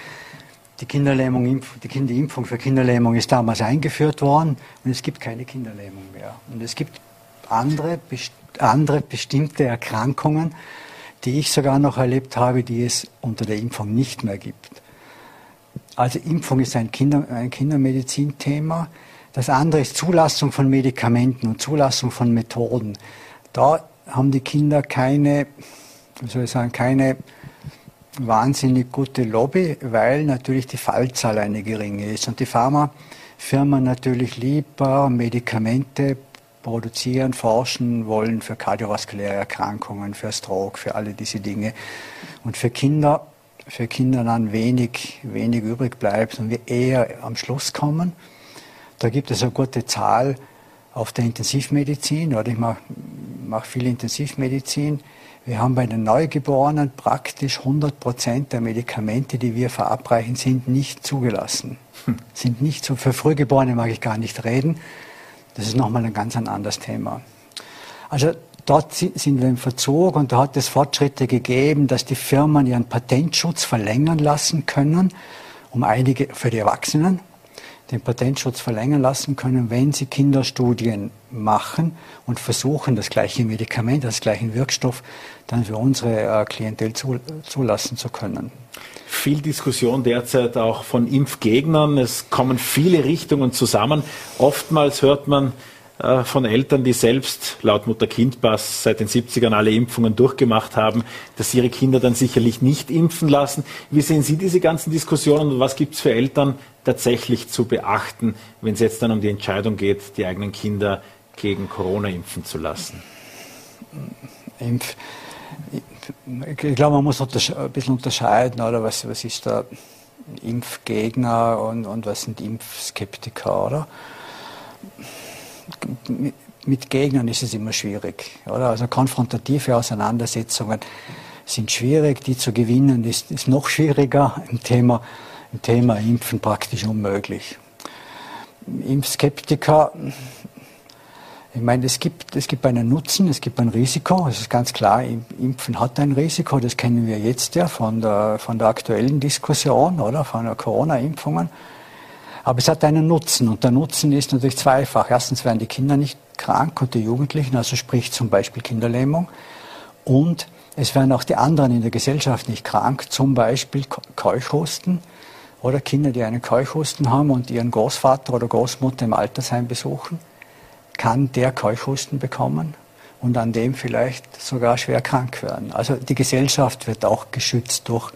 Die Kinderlähmung, die Kinderimpfung für Kinderlähmung ist damals eingeführt worden und es gibt keine Kinderlähmung mehr. Und es gibt andere, andere bestimmte Erkrankungen, die ich sogar noch erlebt habe, die es unter der Impfung nicht mehr gibt. Also Impfung ist ein, Kinder, ein Kindermedizinthema. Das andere ist Zulassung von Medikamenten und Zulassung von Methoden. Da haben die Kinder keine, wie soll ich sagen, keine wahnsinnig gute Lobby, weil natürlich die Fallzahl eine geringe ist und die Pharmafirmen natürlich lieber Medikamente produzieren, forschen wollen für kardiovaskuläre Erkrankungen, für Stroke, für alle diese Dinge. Und für Kinder, für Kinder dann wenig, wenig übrig bleibt und wir eher am Schluss kommen. Da gibt es eine gute Zahl auf der Intensivmedizin oder ich mache mach viel Intensivmedizin. Wir haben bei den Neugeborenen praktisch 100 Prozent der Medikamente, die wir verabreichen, sind nicht zugelassen. Hm. Sind nicht so, für Frühgeborene mag ich gar nicht reden. Das ist nochmal ein ganz ein anderes Thema. Also dort sind wir im Verzug und da hat es Fortschritte gegeben, dass die Firmen ihren Patentschutz verlängern lassen können, um einige für die Erwachsenen, den Patentschutz verlängern lassen können, wenn sie Kinderstudien machen und versuchen, das gleiche Medikament, das gleiche Wirkstoff dann für unsere äh, Klientel zulassen zu können. Viel Diskussion derzeit auch von Impfgegnern. Es kommen viele Richtungen zusammen. Oftmals hört man, von Eltern, die selbst laut Mutter-Kind-Pass seit den 70ern alle Impfungen durchgemacht haben, dass sie ihre Kinder dann sicherlich nicht impfen lassen. Wie sehen Sie diese ganzen Diskussionen und was gibt es für Eltern tatsächlich zu beachten, wenn es jetzt dann um die Entscheidung geht, die eigenen Kinder gegen Corona impfen zu lassen? Impf, ich glaube, man muss ein bisschen unterscheiden, oder? Was, was ist der Impfgegner und, und was sind Impfskeptiker, oder? Mit Gegnern ist es immer schwierig, oder? Also konfrontative Auseinandersetzungen sind schwierig, die zu gewinnen ist, ist noch schwieriger. Im Thema, Im Thema Impfen praktisch unmöglich. Impfskeptiker ich meine, es gibt, es gibt einen Nutzen, es gibt ein Risiko. Es ist ganz klar, Impfen hat ein Risiko. Das kennen wir jetzt ja von der, von der aktuellen Diskussion, oder? Von Corona-Impfungen. Aber es hat einen Nutzen. Und der Nutzen ist natürlich zweifach. Erstens werden die Kinder nicht krank und die Jugendlichen, also sprich zum Beispiel Kinderlähmung. Und es werden auch die anderen in der Gesellschaft nicht krank, zum Beispiel Keuchhusten oder Kinder, die einen Keuchhusten haben und ihren Großvater oder Großmutter im Altersheim besuchen kann der Keuchhusten bekommen und an dem vielleicht sogar schwer krank werden. Also die Gesellschaft wird auch geschützt durch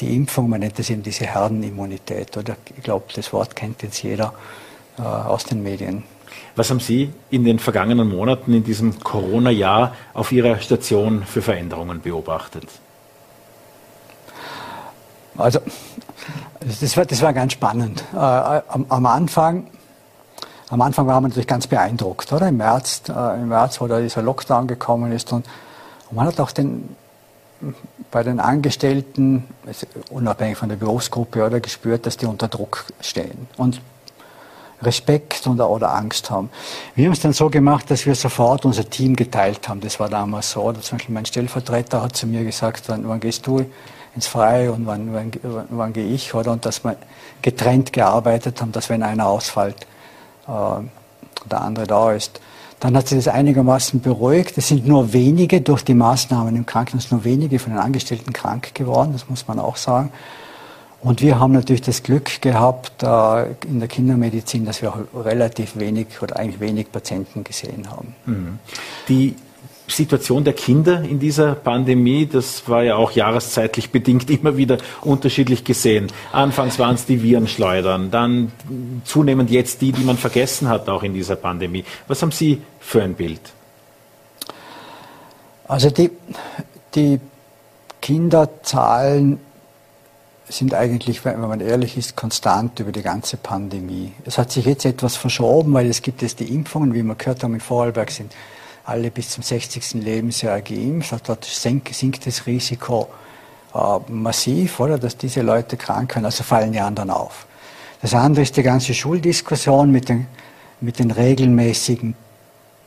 die Impfung, man nennt das eben diese Herdenimmunität. Oder ich glaube, das Wort kennt jetzt jeder äh, aus den Medien. Was haben Sie in den vergangenen Monaten in diesem Corona-Jahr auf Ihrer Station für Veränderungen beobachtet? Also, das war, das war ganz spannend. Äh, am, am Anfang am Anfang war man natürlich ganz beeindruckt, oder? Im März, äh, im März, wo da dieser Lockdown gekommen ist. Und, und man hat auch den, bei den Angestellten, unabhängig von der Berufsgruppe, oder, gespürt, dass die unter Druck stehen und Respekt oder, oder Angst haben. Wir haben es dann so gemacht, dass wir sofort unser Team geteilt haben. Das war damals so. Oder zum Beispiel mein Stellvertreter hat zu mir gesagt, wann, wann gehst du ins Freie und wann, wann, wann gehe ich, oder? Und dass wir getrennt gearbeitet haben, dass wenn einer ausfällt, äh, der andere da ist. Dann hat sich das einigermaßen beruhigt. Es sind nur wenige durch die Maßnahmen im Krankenhaus, nur wenige von den Angestellten krank geworden, das muss man auch sagen. Und wir haben natürlich das Glück gehabt äh, in der Kindermedizin, dass wir relativ wenig oder eigentlich wenig Patienten gesehen haben. Die Situation der Kinder in dieser Pandemie, das war ja auch jahreszeitlich bedingt immer wieder unterschiedlich gesehen. Anfangs waren es die Virenschleudern, dann zunehmend jetzt die, die man vergessen hat, auch in dieser Pandemie. Was haben Sie für ein Bild? Also die, die Kinderzahlen sind eigentlich, wenn man ehrlich ist, konstant über die ganze Pandemie. Es hat sich jetzt etwas verschoben, weil es gibt jetzt die Impfungen, wie wir gehört haben, in Vorarlberg sind alle bis zum 60. Lebensjahr geimpft. Dort sinkt das Risiko äh, massiv, oder, dass diese Leute krank werden, also fallen die anderen auf. Das andere ist die ganze Schuldiskussion mit den, mit den regelmäßigen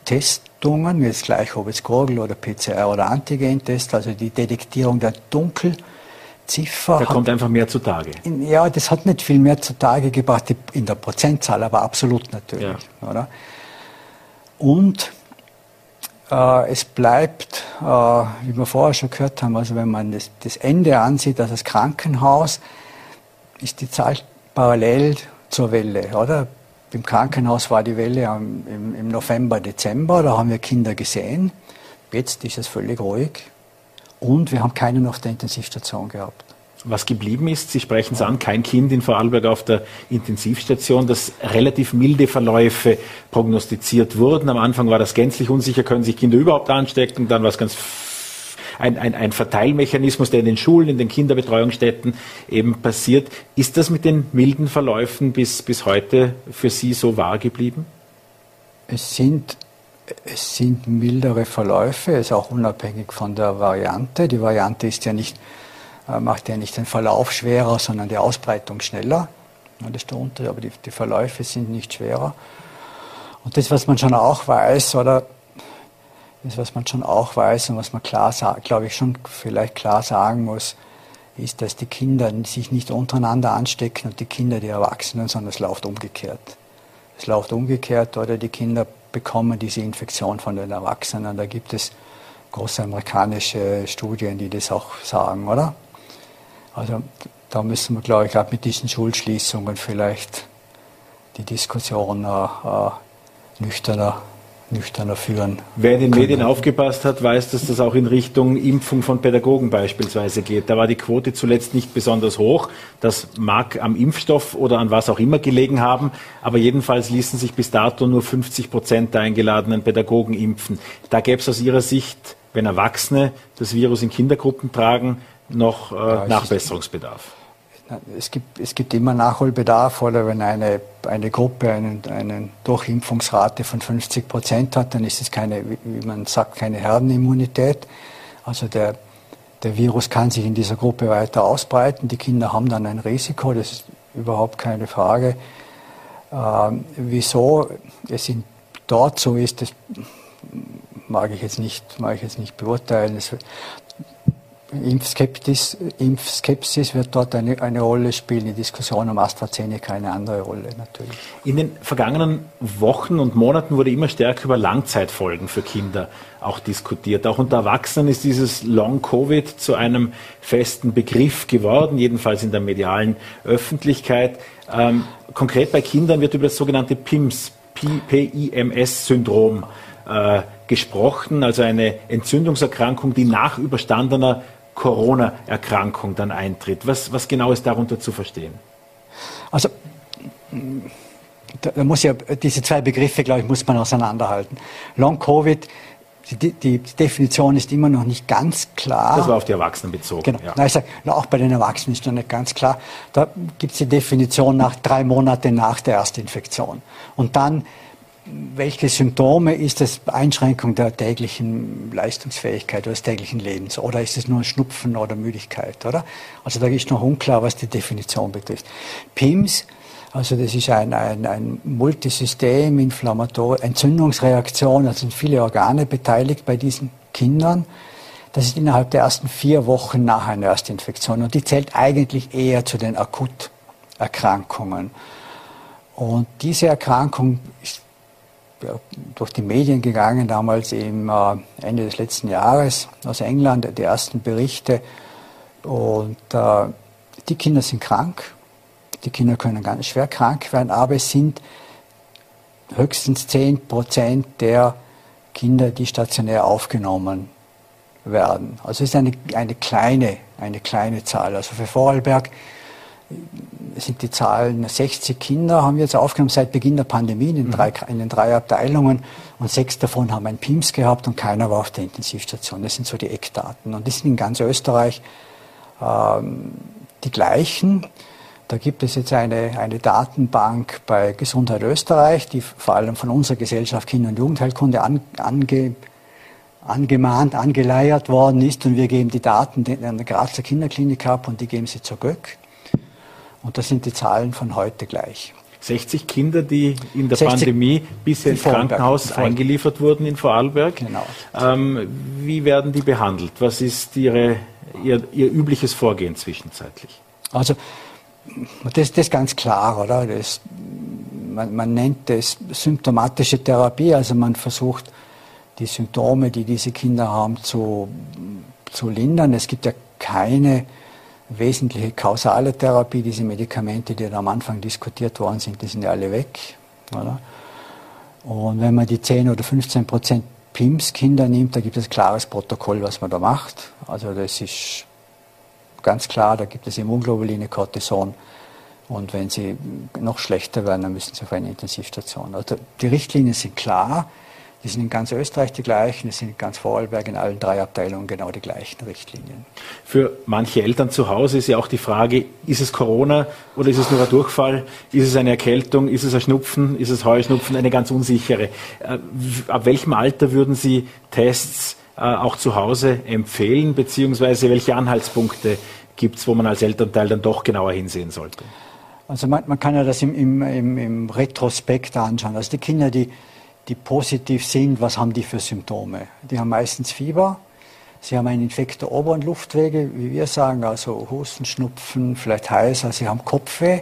Testungen, jetzt gleich ob es Gurgel oder PCR oder Antigentest, also die Detektierung der Dunkelziffer. Da kommt einfach mehr zutage. Ja, das hat nicht viel mehr zutage gebracht in der Prozentzahl, aber absolut natürlich. Ja. Oder? Und es bleibt, äh, wie wir vorher schon gehört haben, also wenn man das, Ende ansieht, also das Krankenhaus, ist die Zahl parallel zur Welle, oder? Im Krankenhaus war die Welle im, im November, Dezember, da haben wir Kinder gesehen. Jetzt ist es völlig ruhig und wir haben keinen auf der Intensivstation gehabt was geblieben ist. Sie sprechen es an, kein Kind in Vorarlberg auf der Intensivstation, dass relativ milde Verläufe prognostiziert wurden. Am Anfang war das gänzlich unsicher, können sich Kinder überhaupt anstecken. Dann war es ganz ein, ein, ein Verteilmechanismus, der in den Schulen, in den Kinderbetreuungsstätten eben passiert. Ist das mit den milden Verläufen bis, bis heute für Sie so wahr geblieben? Es sind es sind mildere Verläufe, ist auch unabhängig von der Variante. Die Variante ist ja nicht macht ja nicht den Verlauf schwerer, sondern die Ausbreitung schneller. Das ist der aber die, die Verläufe sind nicht schwerer. Und das, was man schon auch weiß, oder das, was man schon auch weiß und was man klar, glaube ich, schon vielleicht klar sagen muss, ist, dass die Kinder sich nicht untereinander anstecken und die Kinder die Erwachsenen, sondern es läuft umgekehrt. Es läuft umgekehrt oder die Kinder bekommen diese Infektion von den Erwachsenen. Da gibt es große amerikanische Studien, die das auch sagen, oder? Also da müssen wir, glaube ich, auch mit diesen Schulschließungen vielleicht die Diskussion äh, äh, nüchterner, nüchterner führen. Wer in den Medien aufgepasst hat, weiß, dass das auch in Richtung Impfung von Pädagogen beispielsweise geht. Da war die Quote zuletzt nicht besonders hoch. Das mag am Impfstoff oder an was auch immer gelegen haben, aber jedenfalls ließen sich bis dato nur 50 Prozent der eingeladenen Pädagogen impfen. Da gäbe es aus Ihrer Sicht, wenn Erwachsene das Virus in Kindergruppen tragen, noch äh, ja, Nachbesserungsbedarf es gibt, es gibt immer Nachholbedarf oder wenn eine, eine Gruppe eine einen Durchimpfungsrate von 50 Prozent hat, dann ist es keine, wie man sagt, keine Herdenimmunität. Also der, der Virus kann sich in dieser Gruppe weiter ausbreiten. Die Kinder haben dann ein Risiko, das ist überhaupt keine Frage. Ähm, wieso es in, dort so ist, das mag ich jetzt nicht, mag ich jetzt nicht beurteilen. Es, Impfskepsis, Impfskepsis wird dort eine, eine Rolle spielen, die Diskussion um AstraZeneca eine andere Rolle natürlich. In den vergangenen Wochen und Monaten wurde immer stärker über Langzeitfolgen für Kinder auch diskutiert. Auch unter Erwachsenen ist dieses Long-Covid zu einem festen Begriff geworden, jedenfalls in der medialen Öffentlichkeit. Ähm, konkret bei Kindern wird über das sogenannte PIMS, PIMS-Syndrom äh, gesprochen, also eine Entzündungserkrankung, die nach überstandener Corona-Erkrankung dann eintritt. Was, was genau ist darunter zu verstehen? Also da muss ja diese zwei Begriffe, glaube ich, muss man auseinanderhalten. Long Covid, die, die, Definition ist immer noch nicht ganz klar. Das war auf die Erwachsenen bezogen. Genau. Ja. Na, ich sag, auch bei den Erwachsenen ist noch nicht ganz klar. Da gibt es die Definition nach drei Monate nach der Erstinfektion. Und dann welche Symptome ist es Einschränkung der täglichen Leistungsfähigkeit oder des täglichen Lebens? Oder ist es nur Schnupfen oder Müdigkeit, oder? Also da ist noch unklar, was die Definition betrifft. PIMS, also das ist ein, ein, ein Multisystem, Entzündungsreaktion, also sind viele Organe beteiligt bei diesen Kindern. Das ist innerhalb der ersten vier Wochen nach einer Erstinfektion und die zählt eigentlich eher zu den Akuterkrankungen. Und diese Erkrankung ist durch die Medien gegangen, damals im äh, Ende des letzten Jahres aus England, die ersten Berichte. Und äh, die Kinder sind krank, die Kinder können ganz schwer krank werden, aber es sind höchstens 10 Prozent der Kinder, die stationär aufgenommen werden. Also es ist eine, eine, kleine, eine kleine Zahl. Also für Vorarlberg sind die Zahlen 60 Kinder haben wir jetzt aufgenommen seit Beginn der Pandemie in den, drei, mhm. in den drei Abteilungen und sechs davon haben ein PIMS gehabt und keiner war auf der Intensivstation. Das sind so die Eckdaten. Und das sind in ganz Österreich ähm, die gleichen. Da gibt es jetzt eine, eine Datenbank bei Gesundheit Österreich, die vor allem von unserer Gesellschaft Kinder- und Jugendheilkunde an, ange, angemahnt, angeleiert worden ist. Und wir geben die Daten an der Grazer Kinderklinik ab und die geben sie zur GÖK. Und das sind die Zahlen von heute gleich. 60 Kinder, die in der Pandemie bisher ins Krankenhaus eingeliefert wurden in Vorarlberg. Genau. Ähm, wie werden die behandelt? Was ist ihre, ihr, ihr übliches Vorgehen zwischenzeitlich? Also das, das ist ganz klar, oder? Das, man, man nennt das symptomatische Therapie, also man versucht die Symptome, die diese Kinder haben, zu, zu lindern. Es gibt ja keine wesentliche kausale Therapie, diese Medikamente, die da am Anfang diskutiert worden sind, die sind ja alle weg. Oder? Und wenn man die 10 oder 15 Prozent PIMS-Kinder nimmt, da gibt es ein klares Protokoll, was man da macht. Also das ist ganz klar, da gibt es Immunglobuline, Cortison. Und wenn sie noch schlechter werden, dann müssen sie auf eine Intensivstation. Also die Richtlinien sind klar. Die sind in ganz Österreich die gleichen, es sind in ganz Vorarlberg in allen drei Abteilungen genau die gleichen Richtlinien. Für manche Eltern zu Hause ist ja auch die Frage, ist es Corona oder ist es nur ein Durchfall? Ist es eine Erkältung? Ist es ein Schnupfen? Ist es Heuschnupfen? Eine ganz unsichere. Äh, ab welchem Alter würden Sie Tests äh, auch zu Hause empfehlen, beziehungsweise welche Anhaltspunkte gibt es, wo man als Elternteil dann doch genauer hinsehen sollte? Also man, man kann ja das im, im, im, im Retrospekt anschauen. Also die Kinder, die die positiv sind, was haben die für Symptome? Die haben meistens Fieber, sie haben einen Infekt der oberen Luftwege, wie wir sagen, also Husten, Schnupfen, vielleicht heißer, sie haben Kopfweh,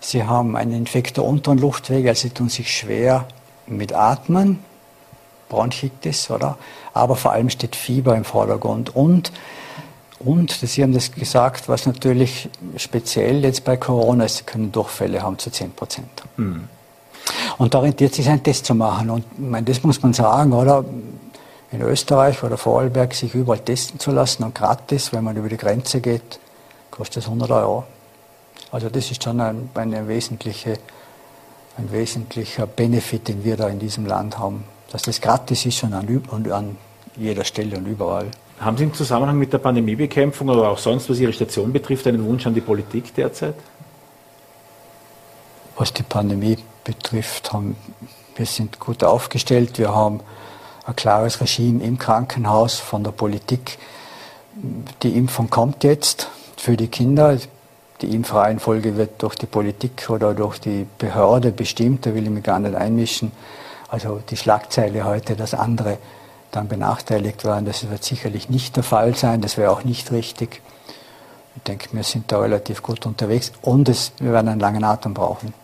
sie haben einen Infekt der unteren Luftwege, also sie tun sich schwer mit Atmen, Bronchitis, oder? Aber vor allem steht Fieber im Vordergrund und und, Sie haben das gesagt, was natürlich speziell jetzt bei Corona ist, Sie können Durchfälle haben zu 10 Prozent. Mhm. Und da rentiert sich ein Test zu machen. Und ich meine, das muss man sagen, oder? In Österreich oder Vorarlberg sich überall testen zu lassen und gratis, wenn man über die Grenze geht, kostet es 100 Euro. Also das ist schon ein, eine wesentliche, ein wesentlicher Benefit, den wir da in diesem Land haben. Dass das gratis ist und an, und an jeder Stelle und überall. Haben Sie im Zusammenhang mit der Pandemiebekämpfung oder auch sonst, was Ihre Station betrifft, einen Wunsch an die Politik derzeit? Was die Pandemie betrifft, haben, wir sind gut aufgestellt. Wir haben ein klares Regime im Krankenhaus von der Politik. Die Impfung kommt jetzt für die Kinder. Die Impfreihenfolge wird durch die Politik oder durch die Behörde bestimmt. Da will ich mich gar nicht einmischen. Also die Schlagzeile heute, dass andere dann benachteiligt werden, das wird sicherlich nicht der Fall sein. Das wäre auch nicht richtig. Ich denke, wir sind da relativ gut unterwegs und es, wir werden einen langen Atem brauchen.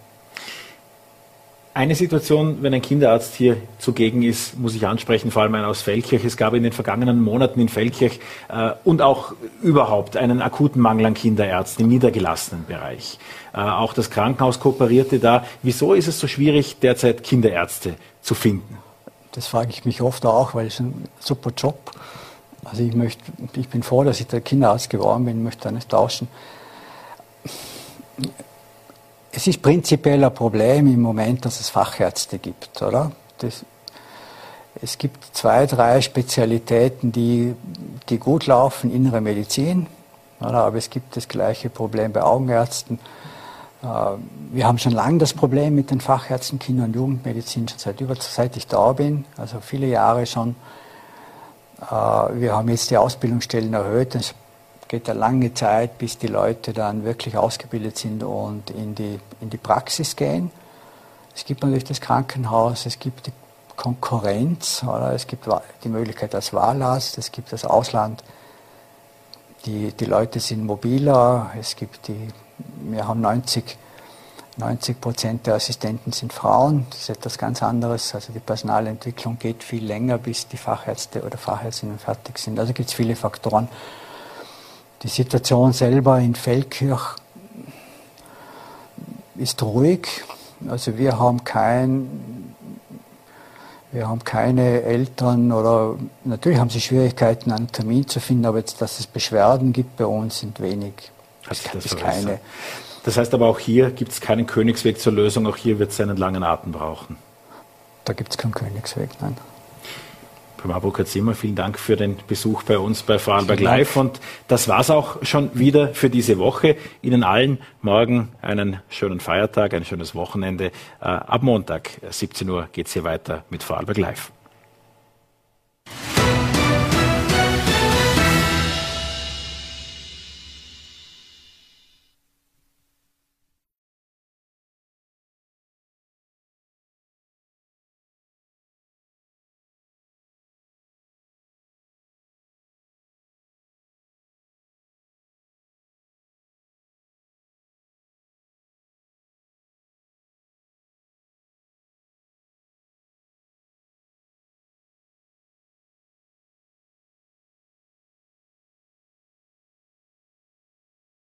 Eine Situation, wenn ein Kinderarzt hier zugegen ist, muss ich ansprechen, vor allem einen aus Feldkirch. Es gab in den vergangenen Monaten in Feldkirch äh, und auch überhaupt einen akuten Mangel an Kinderärzten im niedergelassenen Bereich. Äh, auch das Krankenhaus kooperierte da. Wieso ist es so schwierig, derzeit Kinderärzte zu finden? Das frage ich mich oft auch, weil es ein super Job. Also ich möchte, ich bin froh, dass ich der Kinderarzt geworden bin, möchte da nicht tauschen es ist prinzipiell ein Problem im Moment, dass es Fachärzte gibt, oder? Das, es gibt zwei, drei Spezialitäten, die, die gut laufen, innere Medizin, oder? aber es gibt das gleiche Problem bei Augenärzten. Äh, wir haben schon lange das Problem mit den Fachärzten Kinder- und Jugendmedizin, schon seit, über, seit ich da bin, also viele Jahre schon. Äh, wir haben jetzt die Ausbildungsstellen erhöht geht eine lange Zeit, bis die Leute dann wirklich ausgebildet sind und in die, in die Praxis gehen. Es gibt natürlich das Krankenhaus, es gibt die Konkurrenz, oder? es gibt die Möglichkeit als Wahlarzt, es gibt das Ausland. Die, die Leute sind mobiler, es gibt die, wir haben 90, 90 Prozent der Assistenten sind Frauen, das ist etwas ganz anderes. Also die Personalentwicklung geht viel länger, bis die Fachärzte oder Fachärztinnen fertig sind. Also gibt es viele Faktoren. Die Situation selber in Feldkirch ist ruhig. Also wir haben kein, wir haben keine Eltern oder natürlich haben sie Schwierigkeiten, einen Termin zu finden, aber jetzt, dass es Beschwerden gibt bei uns, sind wenig. Das, das ist keine. Das heißt aber auch hier gibt es keinen Königsweg zur Lösung, auch hier wird es einen langen Atem brauchen. Da gibt es keinen Königsweg, nein beim Advokat Zimmer, vielen Dank für den Besuch bei uns bei Vorarlberg Live. Und das war es auch schon wieder für diese Woche. Ihnen allen morgen einen schönen Feiertag, ein schönes Wochenende. Äh, ab Montag, 17 Uhr, geht es hier weiter mit Vorarlberg Live.